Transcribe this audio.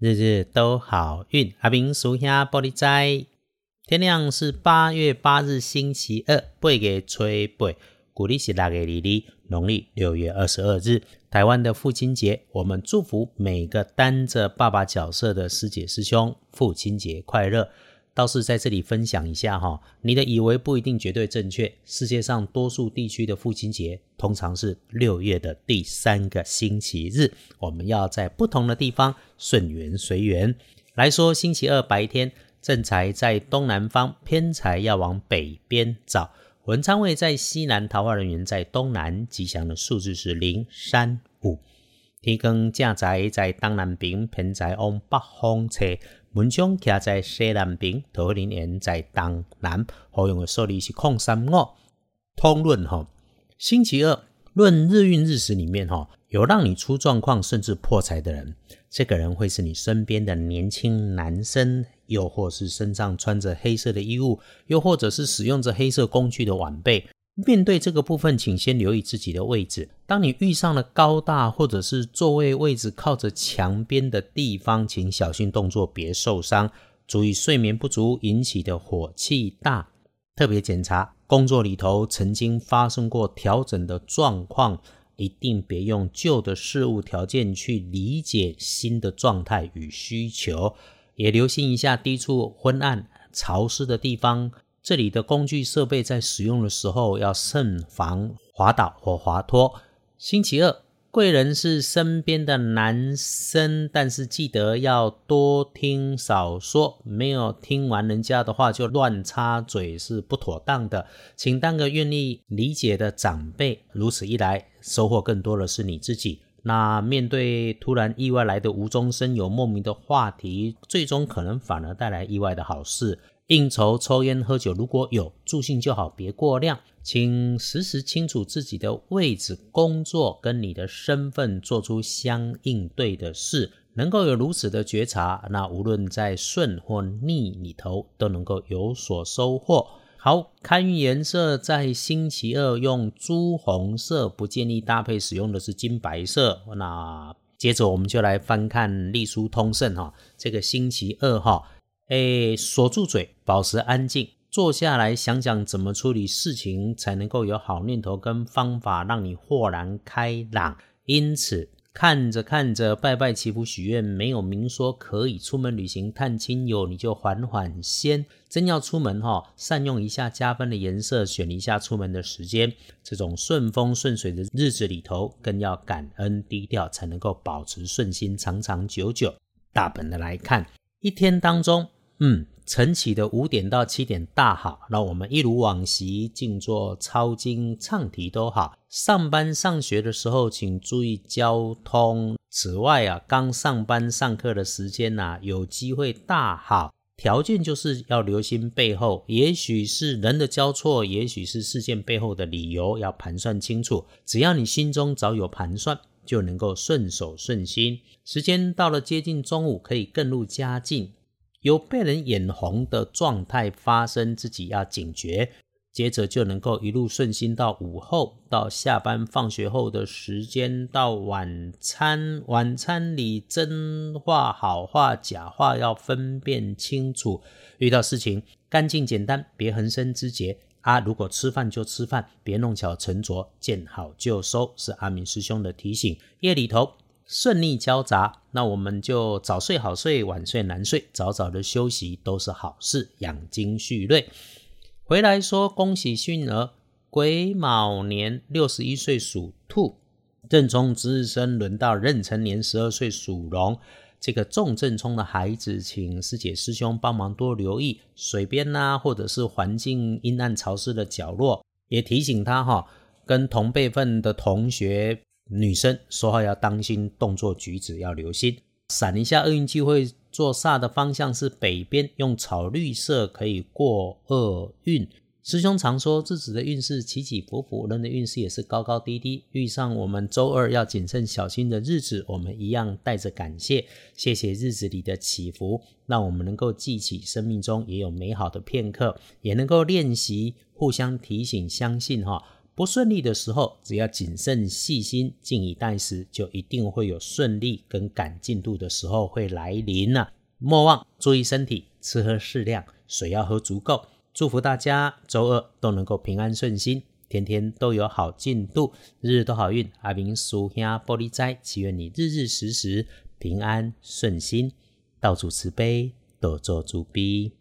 日日都好运。阿明属下玻璃斋，天亮是八月八日星期二，八月吹八，古历是六月二日，农历六月二十二日，台湾的父亲节，我们祝福每个担着爸爸角色的师姐师兄，父亲节快乐。倒是在这里分享一下哈，你的以为不一定绝对正确。世界上多数地区的父亲节通常是六月的第三个星期日，我们要在不同的地方顺缘随缘来说。星期二白天正财在东南方，偏财要往北边找。文昌位在西南，桃花人员在东南，吉祥的数字是零、三、五。天光正财在东南边，偏财往北方车。文昌徛在西南边，桃林园在东南，好用的数字是空三五。通论哈，星期二论日运日时里面哈，有让你出状况甚至破财的人，这个人会是你身边的年轻男生，又或是身上穿着黑色的衣物，又或者是使用着黑色工具的晚辈。面对这个部分，请先留意自己的位置。当你遇上了高大或者是座位位置靠着墙边的地方，请小心动作，别受伤。注意睡眠不足引起的火气大，特别检查工作里头曾经发生过调整的状况，一定别用旧的事物条件去理解新的状态与需求。也留心一下低处昏暗潮湿的地方。这里的工具设备在使用的时候要慎防滑倒或滑脱。星期二，贵人是身边的男生，但是记得要多听少说，没有听完人家的话就乱插嘴是不妥当的。请当个愿意理解的长辈，如此一来，收获更多的是你自己。那面对突然意外来的无中生有、莫名的话题，最终可能反而带来意外的好事。应酬、抽烟、喝酒，如果有助兴就好，别过量。请时时清楚自己的位置、工作跟你的身份，做出相应对的事。能够有如此的觉察，那无论在顺或逆里头，都能够有所收获。好，看运颜色，在星期二用朱红色，不建议搭配使用的是金白色。那接着我们就来翻看隶书通胜哈，这个星期二哈。哎，锁住嘴，保持安静，坐下来想想怎么处理事情，才能够有好念头跟方法，让你豁然开朗。因此，看着看着，拜拜祈福许愿，没有明说可以出门旅行探亲友，你就缓缓先。真要出门哈，善用一下加分的颜色，选一下出门的时间。这种顺风顺水的日子里头，更要感恩低调，才能够保持顺心，长长久久。大本的来看，一天当中。嗯，晨起的五点到七点大好，那我们一如往昔静坐抄经唱题都好。上班上学的时候，请注意交通。此外啊，刚上班上课的时间呐，有机会大好。条件就是要留心背后，也许是人的交错，也许是事件背后的理由，要盘算清楚。只要你心中早有盘算，就能够顺手顺心。时间到了接近中午，可以更入佳境。有被人眼红的状态发生，自己要警觉，接着就能够一路顺心到午后，到下班放学后的时间，到晚餐，晚餐里真话好话假话要分辨清楚。遇到事情干净简单，别横生枝节啊！如果吃饭就吃饭，别弄巧成拙，见好就收，是阿明师兄的提醒。夜里头。顺利交杂，那我们就早睡好睡，晚睡难睡，早早的休息都是好事，养精蓄锐。回来说恭喜迅儿，癸卯年六十一岁属兔，正冲值日生轮到壬辰年十二岁属龙。这个重正冲的孩子，请师姐师兄帮忙多留意水边呐，或者是环境阴暗潮湿的角落，也提醒他哈，跟同辈分的同学。女生说话要当心，动作举止要留心。闪一下，厄运机会坐煞的方向是北边，用草绿色可以过厄运。师兄常说，自己的运势起起伏伏，人的运势也是高高低低。遇上我们周二要谨慎小心的日子，我们一样带着感谢，谢谢日子里的起伏，让我们能够记起生命中也有美好的片刻，也能够练习互相提醒，相信哈。不顺利的时候，只要谨慎细心、静以待时，就一定会有顺利跟赶进度的时候会来临呢。莫忘注意身体，吃喝适量，水要喝足够。祝福大家周二都能够平安顺心，天天都有好进度，日日都好运。阿明叔兄玻璃斋，祈愿你日日时时平安顺心，到处慈悲，多做主逼。